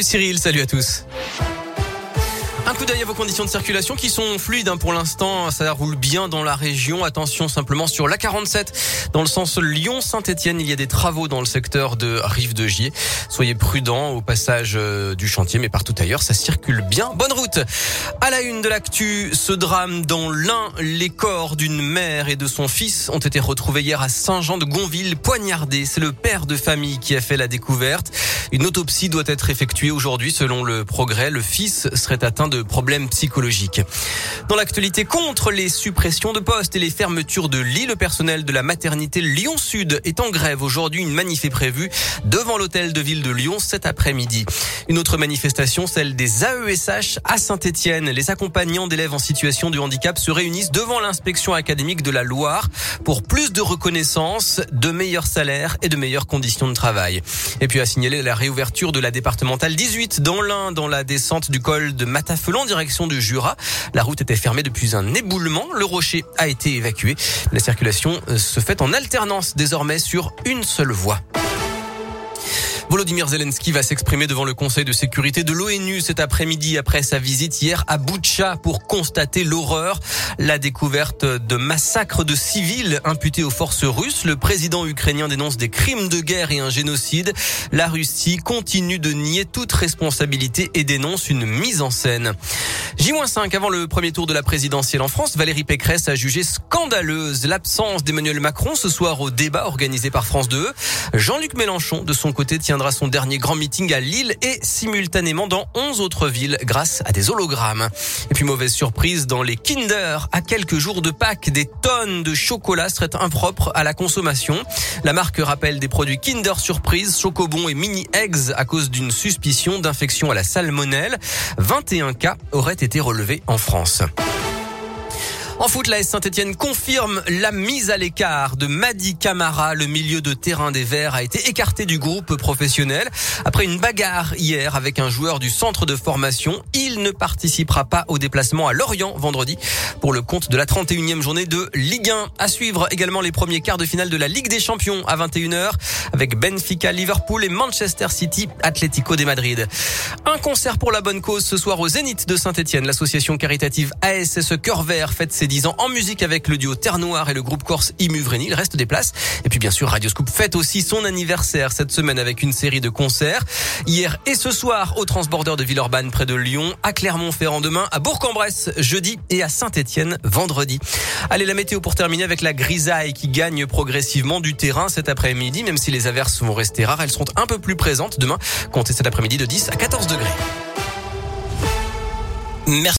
Cyril, salut à tous. Un coup d'œil à vos conditions de circulation qui sont fluides hein, pour l'instant. Ça roule bien dans la région. Attention simplement sur la 47 dans le sens Lyon-Saint-Etienne. Il y a des travaux dans le secteur de Rive de Gier. Soyez prudents au passage euh, du chantier, mais partout ailleurs, ça circule bien. Bonne route. À la une de l'actu, ce drame dans l'un, les corps d'une mère et de son fils ont été retrouvés hier à Saint-Jean-de-Gonville, poignardés. C'est le père de famille qui a fait la découverte. Une autopsie doit être effectuée aujourd'hui selon le progrès. Le fils serait atteint de problèmes psychologiques. Dans l'actualité contre les suppressions de postes et les fermetures de lits, le personnel de la maternité Lyon Sud est en grève. Aujourd'hui, une manif est prévue devant l'hôtel de ville de Lyon cet après-midi. Une autre manifestation, celle des AESH à Saint-Etienne. Les accompagnants d'élèves en situation de handicap se réunissent devant l'inspection académique de la Loire pour plus de reconnaissance, de meilleurs salaires et de meilleures conditions de travail. Et puis à signaler la réouverture de la départementale 18 dans l'Ain, dans la descente du col de Matafeu en direction du Jura. La route était fermée depuis un éboulement. Le rocher a été évacué. La circulation euh, se fait en alternance désormais sur une seule voie. Volodymyr Zelensky va s'exprimer devant le Conseil de sécurité de l'ONU cet après-midi après sa visite hier à Boutcha pour constater l'horreur, la découverte de massacres de civils imputés aux forces russes. Le président ukrainien dénonce des crimes de guerre et un génocide. La Russie continue de nier toute responsabilité et dénonce une mise en scène. J-5 avant le premier tour de la présidentielle en France, Valérie Pécresse a jugé scandaleuse l'absence d'Emmanuel Macron ce soir au débat organisé par France 2. Jean-Luc Mélenchon, de son côté, tiendra son dernier grand meeting à Lille et simultanément dans 11 autres villes grâce à des hologrammes. Et puis mauvaise surprise dans les Kinder. À quelques jours de Pâques, des tonnes de chocolat seraient impropres à la consommation. La marque rappelle des produits Kinder Surprise, Chocobon et Mini Eggs à cause d'une suspicion d'infection à la salmonelle. 21 cas auraient été relevés en France. En foot, la S Saint-Etienne confirme la mise à l'écart de Madi Camara. Le milieu de terrain des Verts a été écarté du groupe professionnel après une bagarre hier avec un joueur du centre de formation. Il ne participera pas au déplacement à Lorient vendredi pour le compte de la 31e journée de Ligue 1. À suivre également les premiers quarts de finale de la Ligue des Champions à 21h avec Benfica, Liverpool et Manchester City, Atlético de Madrid. Un concert pour la bonne cause ce soir au Zénith de Saint-Etienne. L'association caritative ASSE Cœur Vert fête ses 10 ans en musique avec le duo Terre Noire et le groupe corse Imuvrény. Il reste des places. Et puis bien sûr, Radio Scoop fête aussi son anniversaire cette semaine avec une série de concerts. Hier et ce soir au Transborder de Villeurbanne près de Lyon, à Clermont-Ferrand demain, à Bourg-en-Bresse jeudi et à Saint-Étienne vendredi. Allez, la météo pour terminer avec la grisaille qui gagne progressivement du terrain cet après-midi, même si les averses vont rester rares, elles seront un peu plus présentes demain. Comptez cet après-midi de 10 à 14 degrés. Merci.